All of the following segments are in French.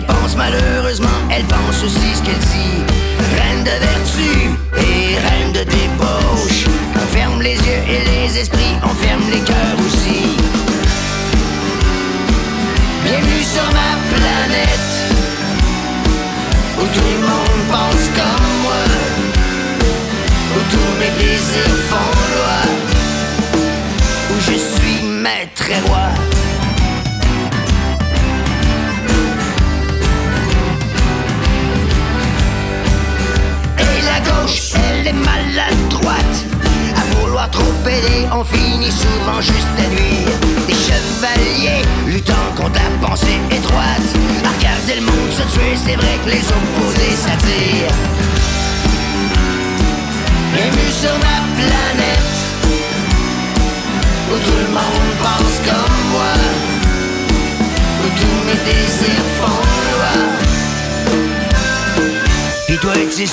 qu'elle pense, malheureusement, elle pense aussi ce qu'elle dit. Reine de vertu et reine de débauche. On ferme les yeux et les esprits, on ferme les cœurs aussi. Bienvenue sur ma planète où tout le monde pense comme moi, où tous mes désirs font loi où je suis maître et roi. Elle est maladroite. À vouloir trop aider, on finit souvent juste à nuire. Des chevaliers luttant contre la pensée étroite. À regarder le monde se tuer, c'est vrai que les opposés s'attirent. Bienvenue sur ma planète où tout le monde pense comme moi, où tous mes désirs font loi. Puis toi, tu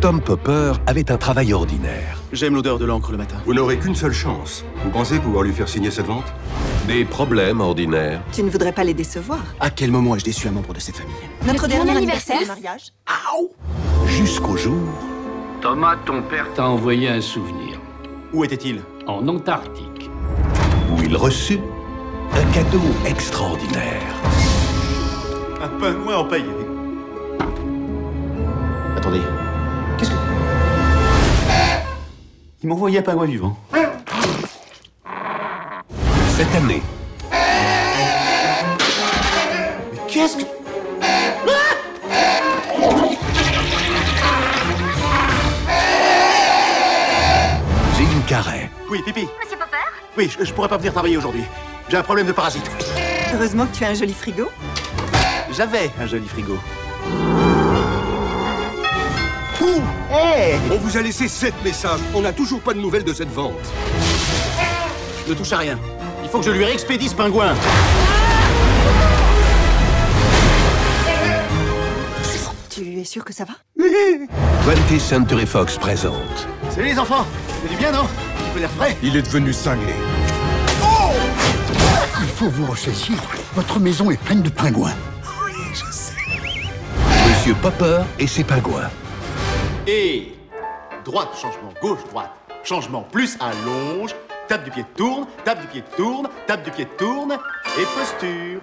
Tom Popper avait un travail ordinaire. J'aime l'odeur de l'encre le matin. Vous n'aurez qu'une seule chance. Vous pensez pouvoir lui faire signer cette vente? Des problèmes ordinaires. Tu ne voudrais pas les décevoir? À quel moment ai-je déçu un membre de cette famille? Notre dernier anniversaire mariage Jusqu'au jour Thomas, ton père t'a envoyé un souvenir. Où était-il? En Antarctique. où il reçut un cadeau extraordinaire. Un pingouin empaillé. Attendez. Il m'a envoyé un pingouin vivant. Cette année, Mais qu'est-ce que. Jim Carrey Oui, Pipi. Monsieur Popper Oui, je, je pourrais pas venir travailler aujourd'hui. J'ai un problème de parasite. Heureusement que tu as un joli frigo. J'avais un joli frigo. On vous a laissé sept messages. On n'a toujours pas de nouvelles de cette vente. Ne touche à rien. Il faut que je lui réexpédie ce pingouin. Tu es sûr que ça va? 20th Century Fox présente Salut les enfants. Ça fait du bien, non? Un petit peu d'air frais. Il est devenu cinglé. Il faut vous ressaisir. Votre maison est pleine de pingouins. Monsieur Popper et ses pingouins. Et droite, changement, gauche, droite. Changement plus allonge. Tape du pied, tourne. Tape du pied, tourne. Tape du pied, tourne. Et posture.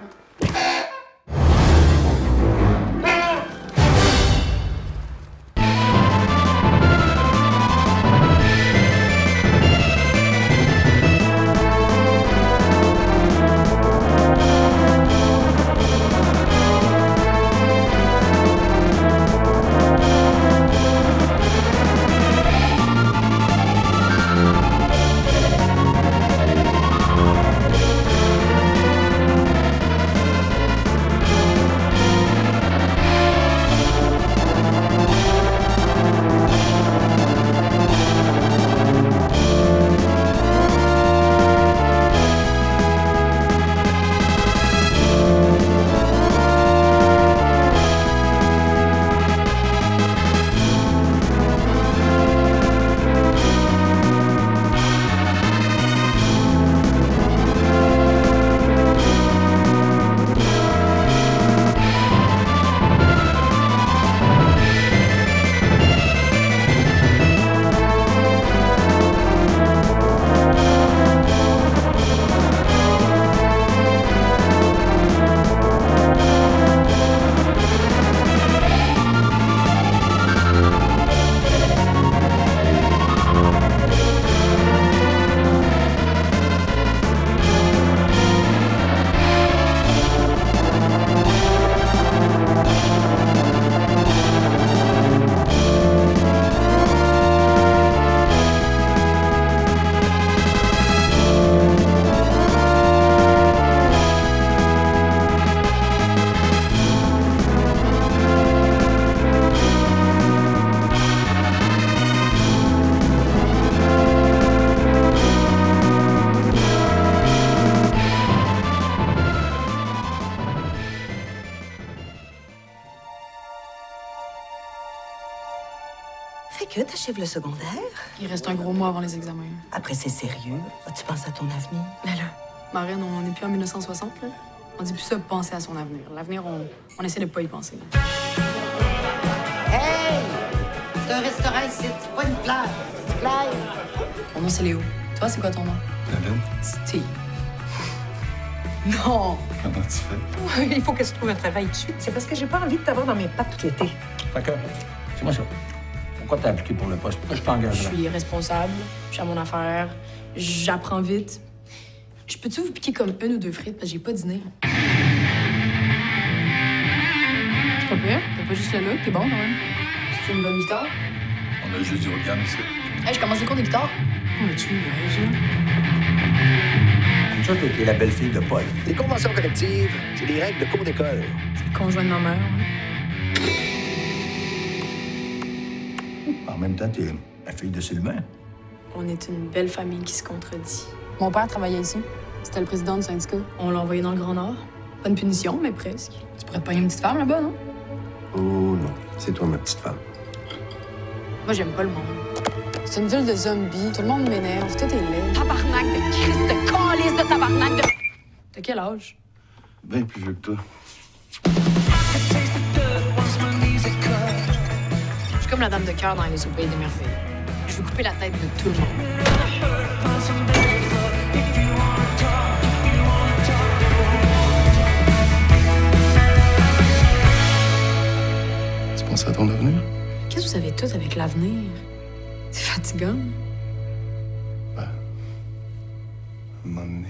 T'achèves le secondaire? Il reste un gros mois avant les examens. Après, c'est sérieux. Tu penses à ton avenir? Là, là, Marine, on n'est plus en 1960, là. On dit plus ça, penser à son avenir. L'avenir, on, on essaie de pas y penser. Hey! C'est un restaurant ici, c'est pas une plage. C'est plage. Mon nom, c'est Léo. Toi, c'est quoi ton nom? Steve. Non! Comment tu fais? Il faut que tu trouves un travail dessus. C'est parce que j'ai pas envie de t'avoir dans mes pattes tout l'été. D'accord. C'est moi ça. Pourquoi t'as appliqué pour le poste? Pourquoi je Je t'engage suis responsable, je suis à mon affaire, j'apprends vite. Je peux-tu vous piquer comme une ou deux frites? Parce que j'ai pas dîné? C'est pas pire, t'as pas juste le look, t'es bon quand même. C'est une bonne guitare? On a juste du haut de gamme ici. Hey, je commence les cours de guitare. Oh, tu me niaises, Ça, t'es la belle-fille de Paul. Les conventions collectives, c'est des règles de cours d'école. C'est le conjoint de ma mère, ouais. En même temps, t'es la fille de Sylvain. On est une belle famille qui se contredit. Mon père travaillait ici. C'était le président du syndicat. On l'a envoyé dans le Grand Nord. Pas une punition, mais presque. Tu pourrais te pogner une petite femme là-bas, non? Oh non, c'est toi ma petite femme. Moi, j'aime pas le monde. C'est une ville de zombies. Tout le monde m'énerve. Tout est laid. Tabarnak de Christ de calice de tabarnak de... T'as quel âge? Bien plus vieux que toi. Suis comme la dame de cœur dans Les Au Pays des Merveilles. Je veux couper la tête de tout le monde. Tu penses à ton avenir? Qu'est-ce que vous avez tout avec l'avenir? C'est fatigant. À un moment donné.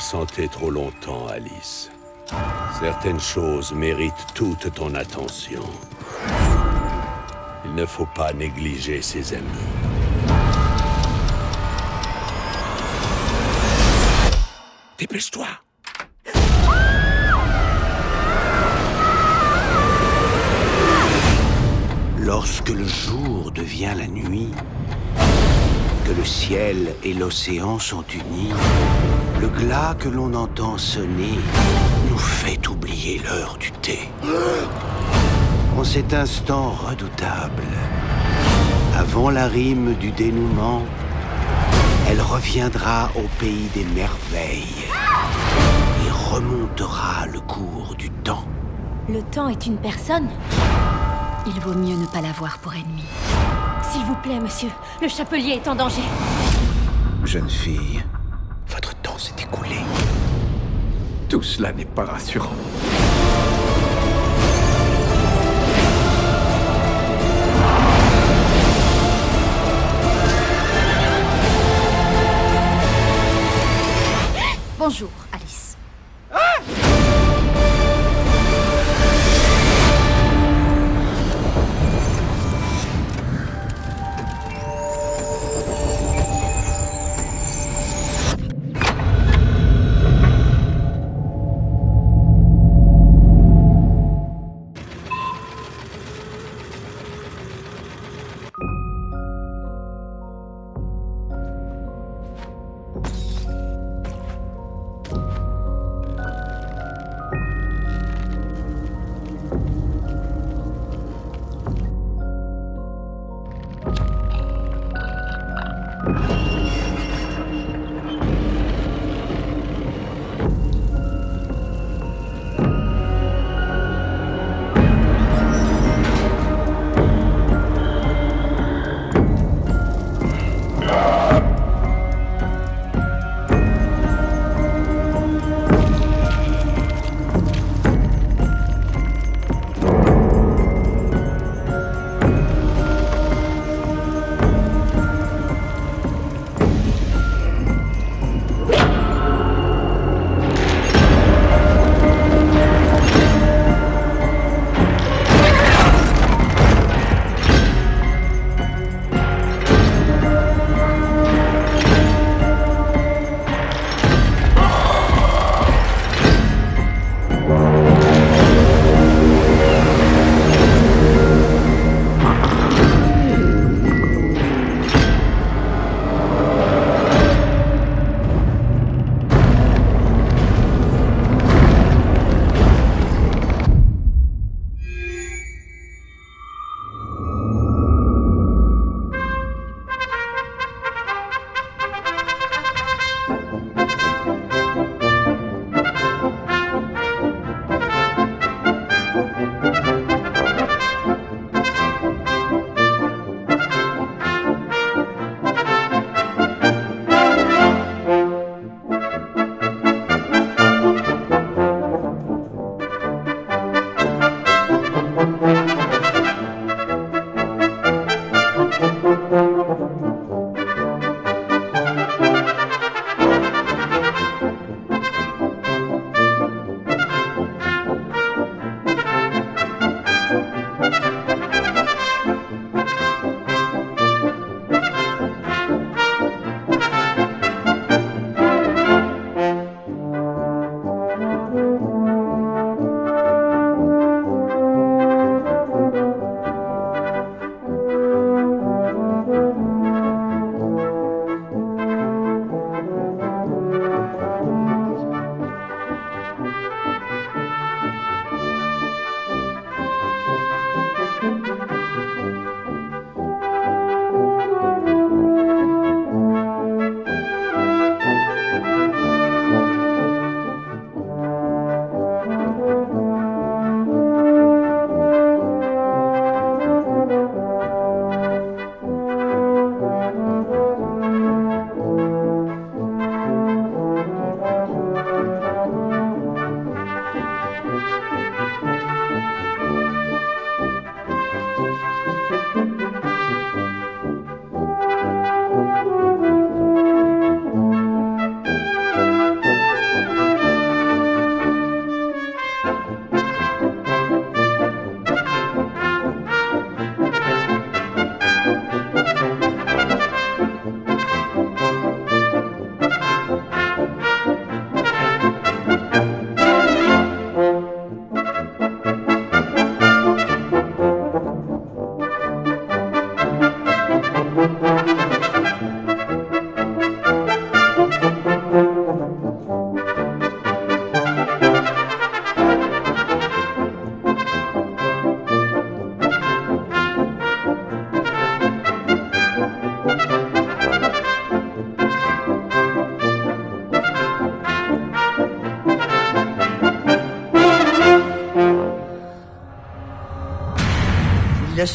Absenté trop longtemps, Alice. Certaines choses méritent toute ton attention. Il ne faut pas négliger ses amis. Dépêche-toi Lorsque le jour devient la nuit, le ciel et l'océan sont unis, le glas que l'on entend sonner nous fait oublier l'heure du thé. En cet instant redoutable, avant la rime du dénouement, elle reviendra au pays des merveilles et remontera le cours du temps. Le temps est une personne Il vaut mieux ne pas l'avoir pour ennemi. S'il vous plaît, monsieur, le chapelier est en danger. Jeune fille, votre temps s'est écoulé. Tout cela n'est pas rassurant. Bonjour,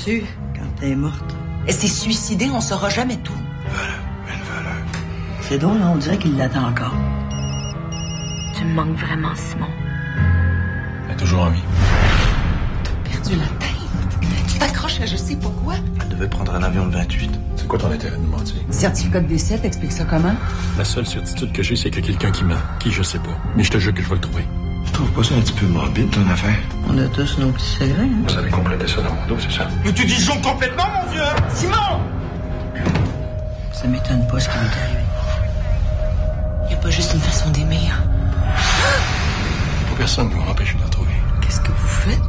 su quand elle est morte? Elle s'est suicidée, on saura jamais tout. C'est drôle, hein, on dirait qu'il l'attend encore. Tu me manques vraiment, Simon. Elle est toujours en vie. Perdu la tête. Tu t'accroches à je sais pas quoi. Elle devait prendre un avion de 28. C'est quoi ton intérêt de me mentir? Certificat de décès, t'expliques ça comment? La seule certitude que j'ai, c'est qu'il y a quelqu'un qui ment. Qui, je sais pas. Mais je te jure que je vais le trouver. Tu trouves pas ça un petit peu morbide, ton affaire? On a tous nos petits secrets, hein? Vous avez complété ça dans mon dos, c'est ça? Mais tu disjonques complètement, mon vieux Simon Ça m'étonne pas ce qui m'est arrivé. Y a pas juste une façon d'aimer, hein? Pas personne ne va m'empêcher de la trouver. Qu'est-ce que vous faites?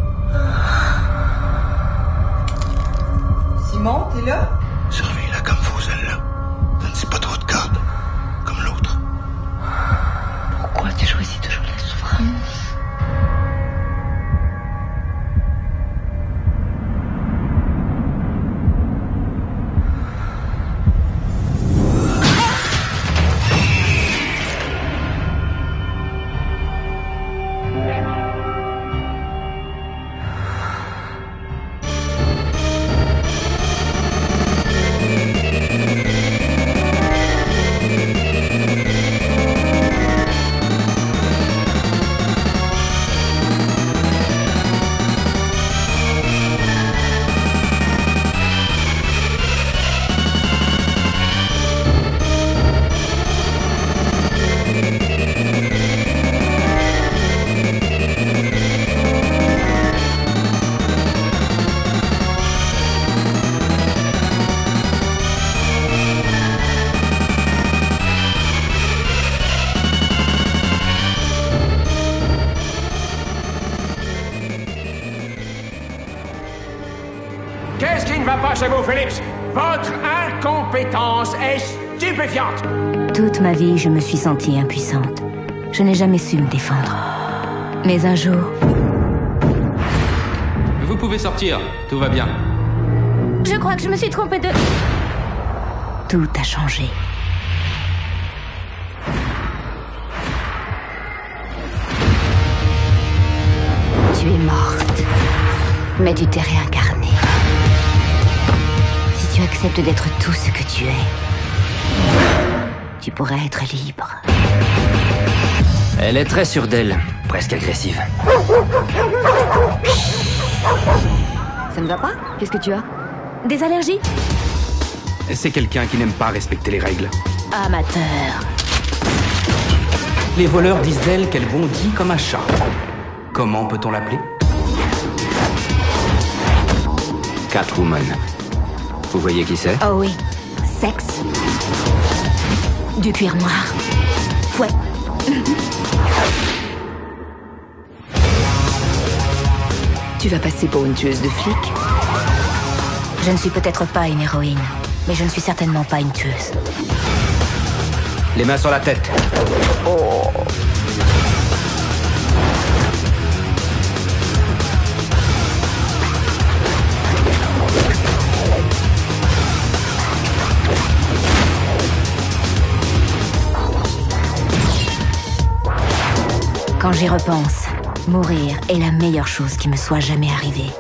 Simon, t'es là? Vous, Phillips Votre incompétence est stupéfiante. Toute ma vie, je me suis sentie impuissante. Je n'ai jamais su me défendre. Mais un jour, Vous pouvez sortir, tout va bien. je crois que je me suis trompée de... Tout a changé. Tu es morte, mais tu t'es réincarnée. Acceptes d'être tout ce que tu es, tu pourrais être libre. Elle est très sûre d'elle, presque agressive. Ça ne va pas? Qu'est-ce que tu as? Des allergies? C'est quelqu'un qui n'aime pas respecter les règles. Amateur. Les voleurs disent d'elle qu'elle bondit comme un chat. Comment peut-on l'appeler? Catwoman. Vous voyez qui c'est? Oh oui. Sexe. Du cuir noir. Fouet. Tu vas passer pour une tueuse de flics? Je ne suis peut-être pas une héroïne, mais je ne suis certainement pas une tueuse. Les mains sur la tête. Quand j'y repense, mourir est la meilleure chose qui me soit jamais arrivée.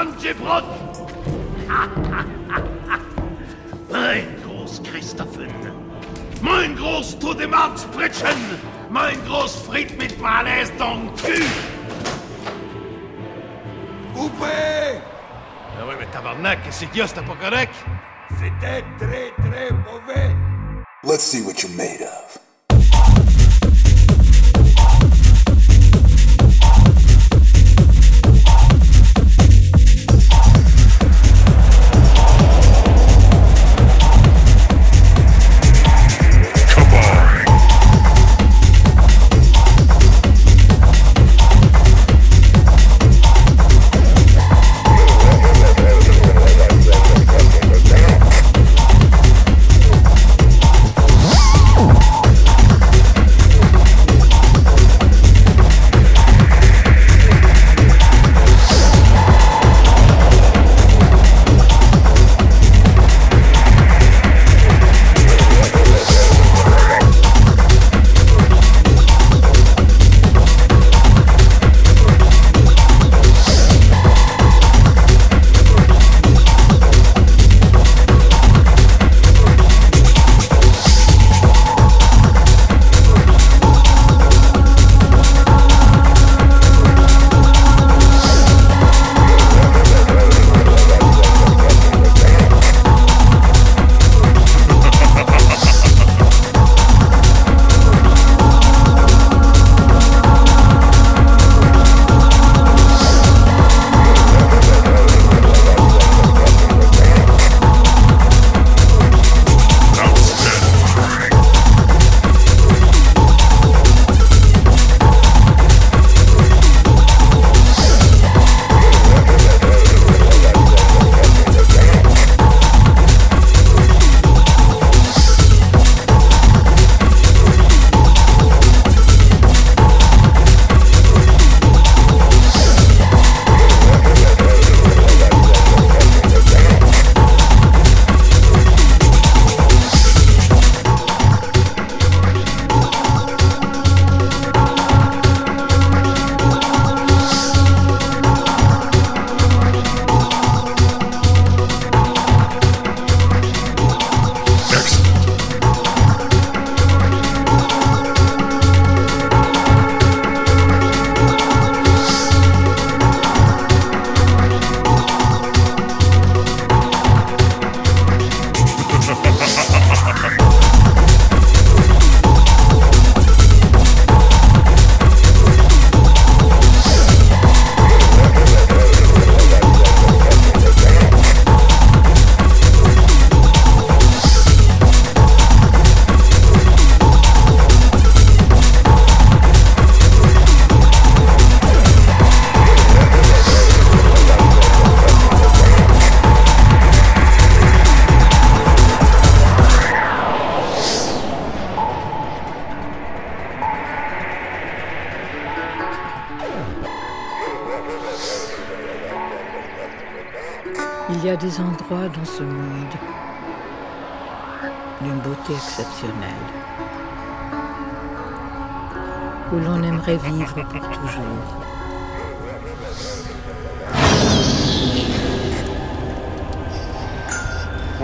Gosseken Kassan gebrot! Mein Groß Christophen! Mein Groß to dem Pritschen! Mein Groß Fried mit Malaise dans le cul! Coupé Ah ouais, mais tabarnak, qu'est-ce qu'il y a, c'était pas correct? C'était très très mauvais. Let's see what you're made of.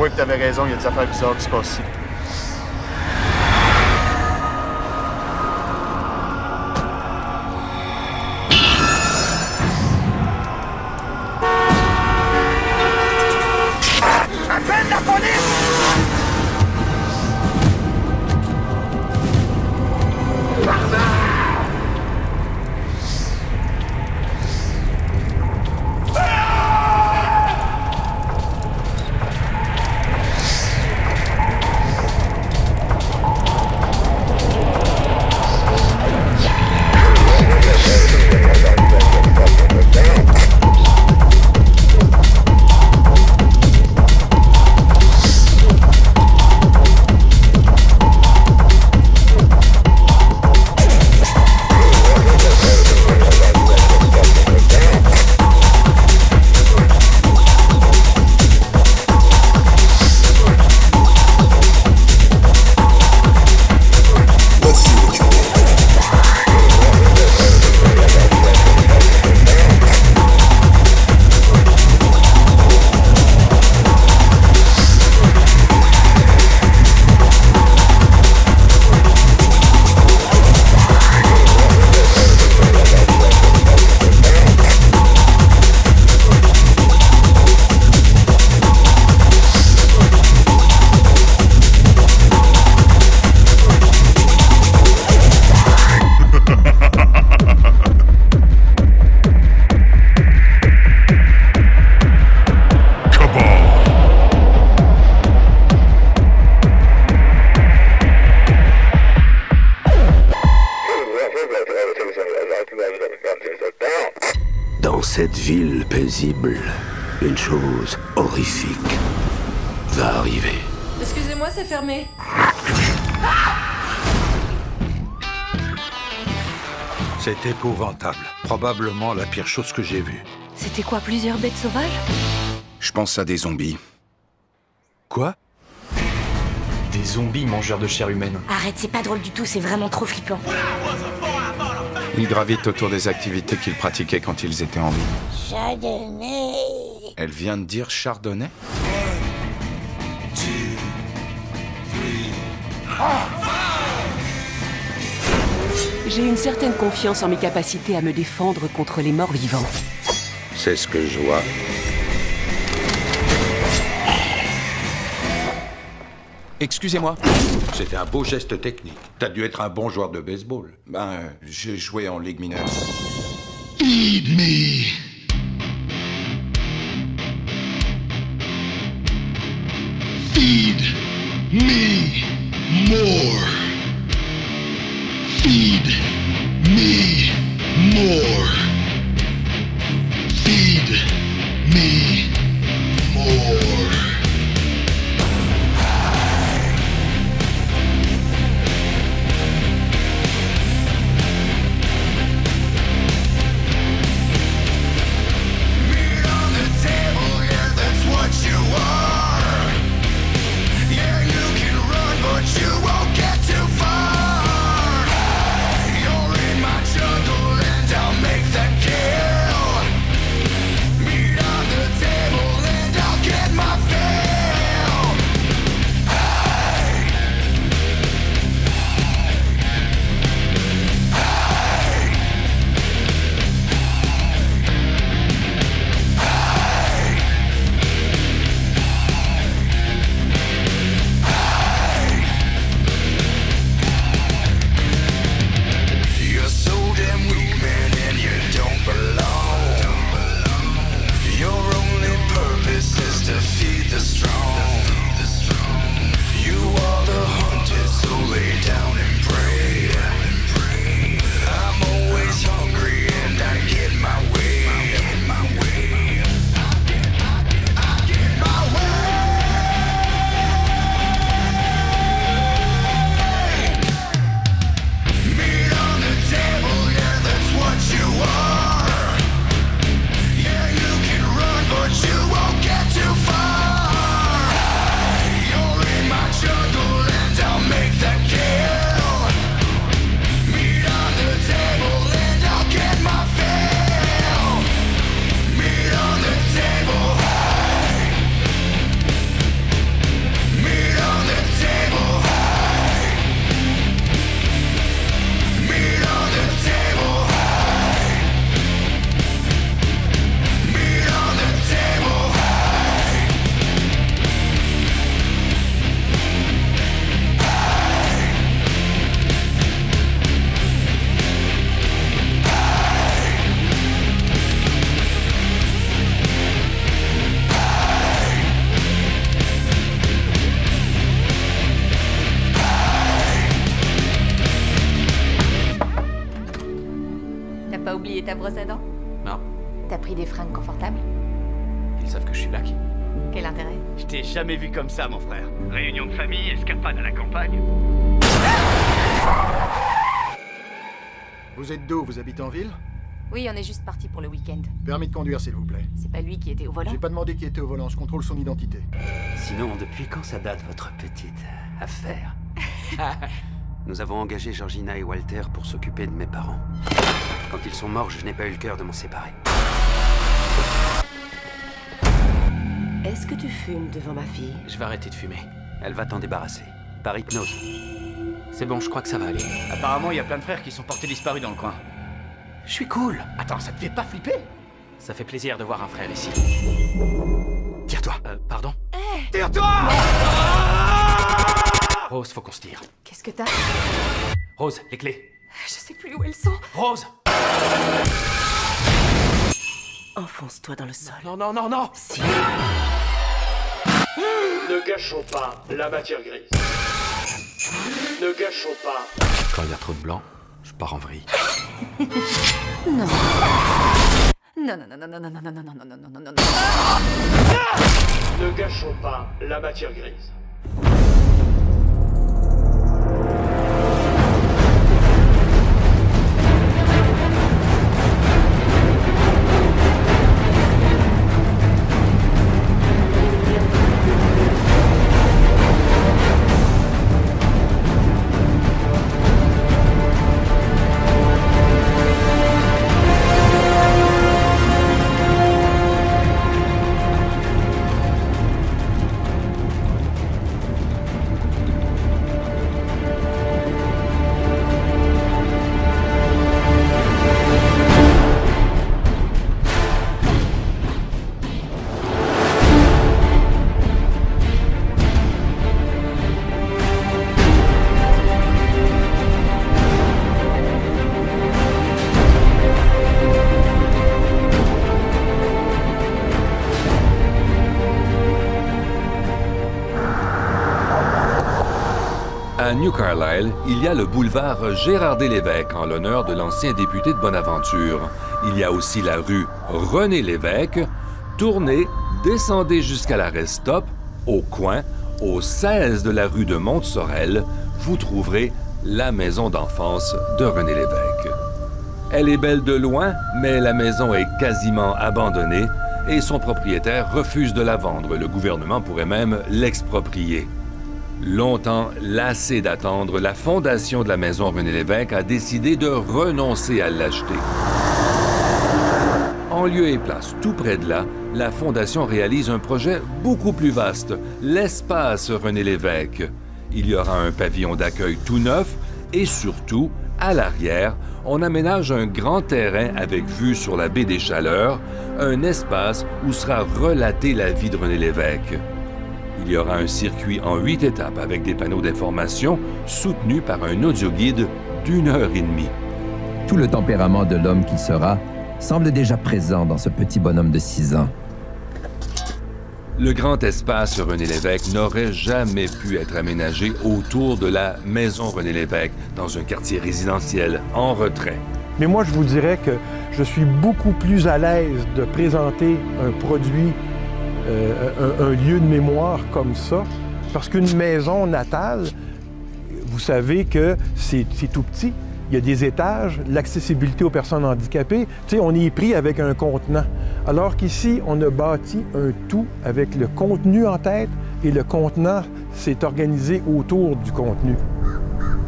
Oui, t'avais raison, il y a des affaires bizarres qui se passent ici. Cette ville paisible, une chose horrifique va arriver. Excusez-moi, c'est fermé. C'est épouvantable. Probablement la pire chose que j'ai vue. C'était quoi, plusieurs bêtes sauvages? Je pense à des zombies. Quoi? Des zombies mangeurs de chair humaine. Arrête, c'est pas drôle du tout, c'est vraiment trop flippant. Ils gravitent autour des activités qu'ils pratiquaient quand ils étaient en vie. Chardonnay. Elle vient de dire chardonnay J'ai une certaine confiance en mes capacités à me défendre contre les morts vivants. C'est ce que je vois. Excusez-moi. C'était un beau geste technique. T'as dû être un bon joueur de baseball. Ben, j'ai joué en Ligue mineure. Feed me. Feed me more. Feed me more. Feed me more. Comme ça, mon frère. Réunion de famille, escapade à la campagne. Vous êtes d'où Vous habitez en ville? Oui, on est juste parti pour le week-end. Permis de conduire, s'il vous plaît. C'est pas lui qui était au volant? J'ai pas demandé qui était au volant, je contrôle son identité. Sinon, depuis quand ça date votre petite affaire? Nous avons engagé Georgina et Walter pour s'occuper de mes parents. Quand ils sont morts, je n'ai pas eu le cœur de m'en séparer. Est-ce que tu fumes devant ma fille? Je vais arrêter de fumer. Elle va t'en débarrasser. Par hypnose. C'est bon, je crois que ça va aller. Apparemment, il y a plein de frères qui sont portés disparus dans le coin. Je suis cool. Attends, ça te fait pas flipper? Ça fait plaisir de voir un frère ici. Tire-toi. Euh, pardon? Tire-toi Rose, faut qu'on se tire. Qu'est-ce que t'as? Rose, les clés. Je sais plus où elles sont. Rose Enfonce-toi dans le sol. Non, non, non, non Si. Ne gâchons pas la matière grise. Ne gâchons pas. Quand il y a trop de blanc, je pars en vrille. Non. Non, non, non, non, non, non, non, non, non, non, non, non, non, non, non. Ne gâchons pas la matière grise. New Carlisle, il y a le boulevard Gérardé-Lévesque en l'honneur de l'ancien député de Bonaventure. Il y a aussi la rue René-Lévesque. Tournez, descendez jusqu'à l'arrêt stop, au coin, au 16 de la rue de Monte-Sorel, vous trouverez la maison d'enfance de René Lévesque. Elle est belle de loin, mais la maison est quasiment abandonnée et son propriétaire refuse de la vendre. Le gouvernement pourrait même l'exproprier. Longtemps lassé d'attendre, la fondation de la maison René Lévesque a décidé de renoncer à l'acheter. En lieu et place, tout près de là, la fondation réalise un projet beaucoup plus vaste, l'espace René Lévesque. Il y aura un pavillon d'accueil tout neuf et surtout, à l'arrière, on aménage un grand terrain avec vue sur la baie des Chaleurs, un espace où sera relatée la vie de René Lévesque. Il y aura un circuit en huit étapes avec des panneaux d'information soutenus par un audioguide d'une heure et demie. Tout le tempérament de l'homme qu'il sera semble déjà présent dans ce petit bonhomme de 6 ans. Le grand espace René Lévesque n'aurait jamais pu être aménagé autour de la maison René Lévesque, dans un quartier résidentiel en retrait. Mais moi, je vous dirais que je suis beaucoup plus à l'aise de présenter un produit, un, un lieu de mémoire comme ça, parce qu'une maison natale, vous savez que c'est tout petit. Il y a des étages, l'accessibilité aux personnes handicapées. Tu sais, on y est pris avec un contenant. Alors qu'ici, on a bâti un tout avec le contenu en tête et le contenant s'est organisé autour du contenu.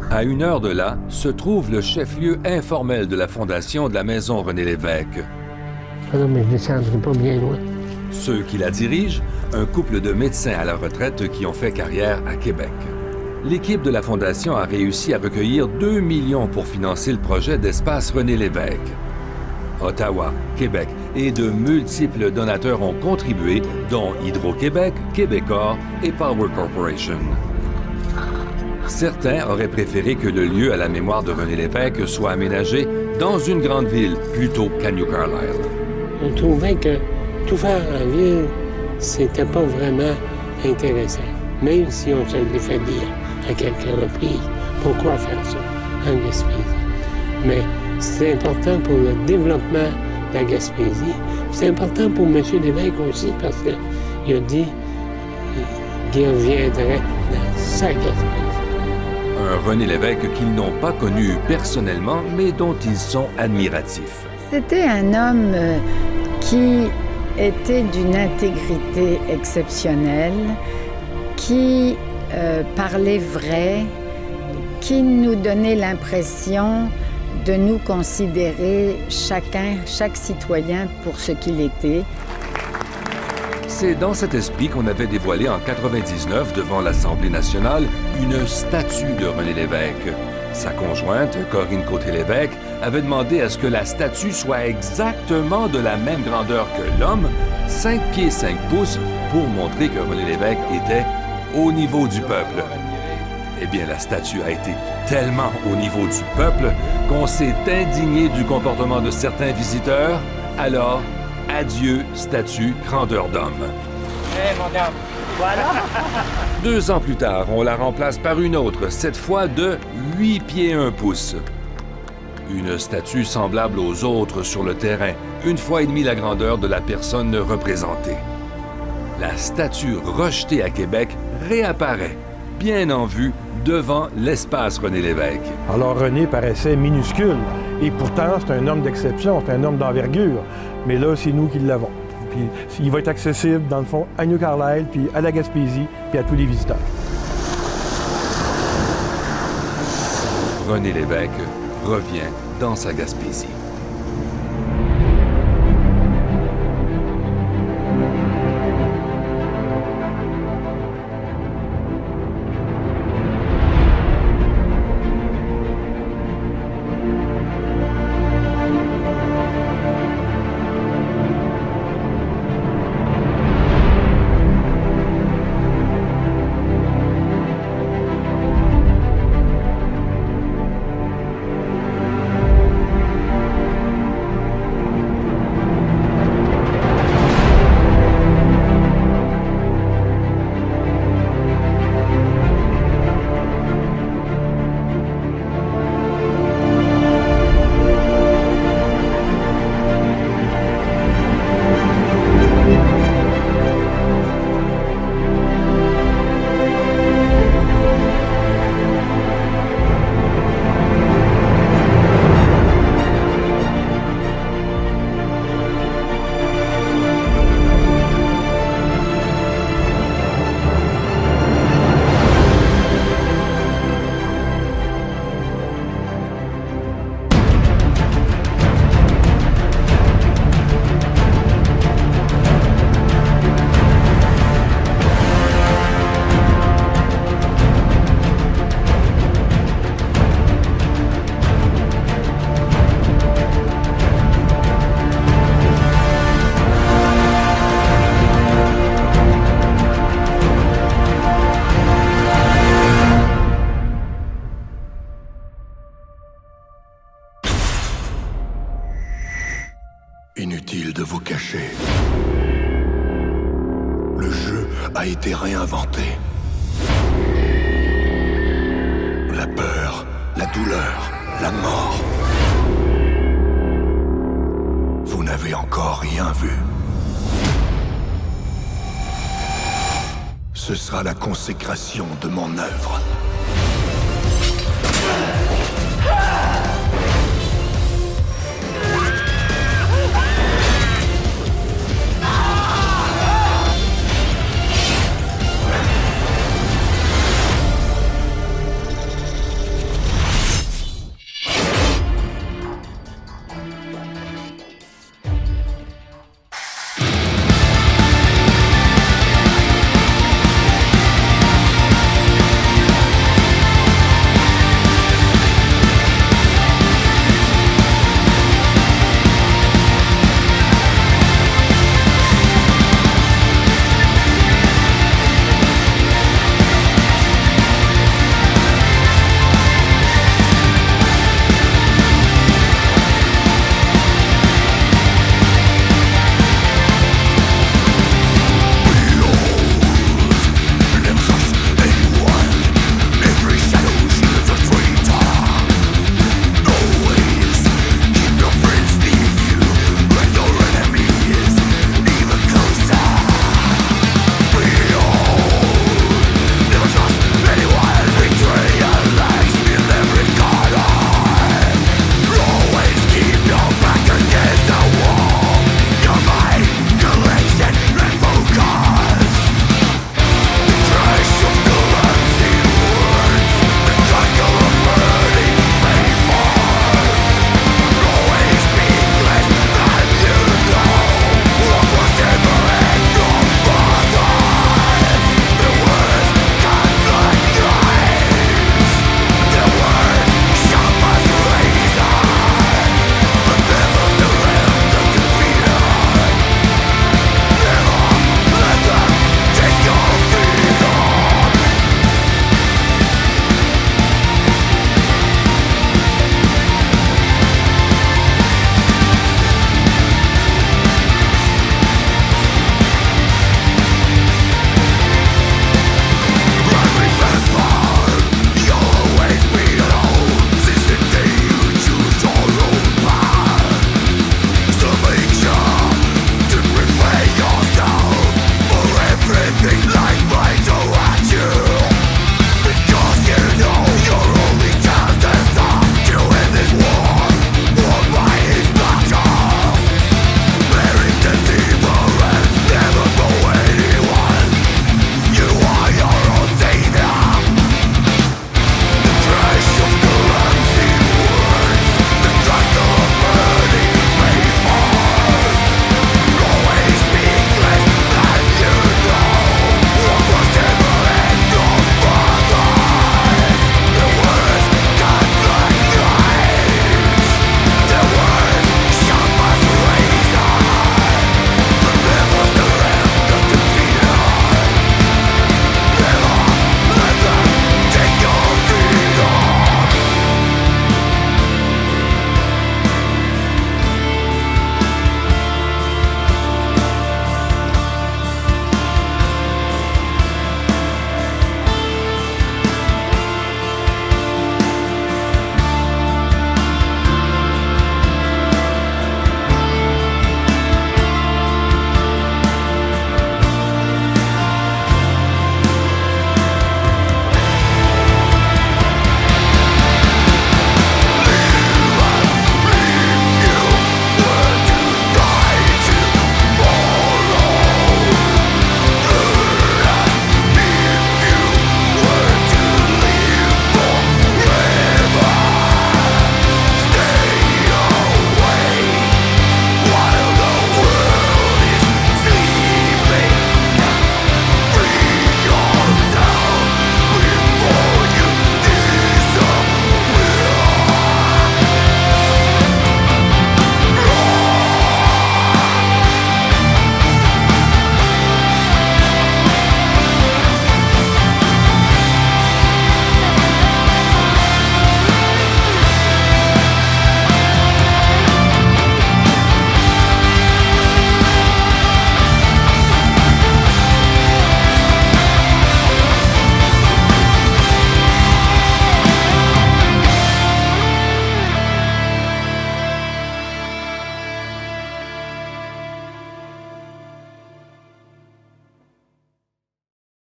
À une heure de là se trouve le chef-lieu informel de la fondation de la maison René Lévesque. Ah non, mais je descendrai pas bien loin. Ceux qui la dirigent, un couple de médecins à la retraite qui ont fait carrière à Québec. L'équipe de la Fondation a réussi à recueillir 2 millions pour financer le projet d'espace René Lévesque. Ottawa, Québec et de multiples donateurs ont contribué, dont Hydro-Québec, Québecor et Power Corporation. Certains auraient préféré que le lieu à la mémoire de René Lévesque soit aménagé dans une grande ville plutôt qu'à New Carlisle. On trouvait que tout faire en ville, c'était pas vraiment intéressant. Même si on se le fait dire à quelques reprises, pourquoi faire ça en Gaspésie? Mais c'est important pour le développement de la Gaspésie. C'est important pour M. Lévesque aussi parce qu'il a dit qu'il reviendrait dans sa Gaspésie. Un René Lévesque qu'ils n'ont pas connu personnellement, mais dont ils sont admiratifs. C'était un homme euh, qui était d'une intégrité exceptionnelle, qui euh, parlait vrai, qui nous donnait l'impression de nous considérer chacun, chaque citoyen pour ce qu'il était. C'est dans cet esprit qu'on avait dévoilé en 99 devant l'Assemblée nationale une statue de René Lévesque. Sa conjointe, Corinne Côté-Lévesque, avait demandé à ce que la statue soit exactement de la même grandeur que l'homme, 5 pieds 5 pouces, pour montrer que René Lévesque était au niveau du peuple. Eh bien, la statue a été tellement au niveau du peuple qu'on s'est indigné du comportement de certains visiteurs. Alors, adieu, statue grandeur d'homme. Eh, madame, voilà. Deux ans plus tard, on la remplace par une autre, cette fois de 8 pieds 1 pouce. Une statue semblable aux autres sur le terrain, une fois et demie la grandeur de la personne représentée. La statue rejetée à Québec réapparaît, bien en vue, devant l'espace René Lévesque. Alors René paraissait minuscule, et pourtant c'est un homme d'exception, c'est un homme d'envergure. Mais là, c'est nous qui l'avons. Puis il va être accessible, dans le fond, à New Carlisle, puis à la Gaspésie, puis à tous les visiteurs. René Lévesque revient dans sa Gaspésie. De vous cacher. Le jeu a été réinventé. La peur, la douleur, la mort. Vous n'avez encore rien vu. Ce sera la consécration de mon œuvre.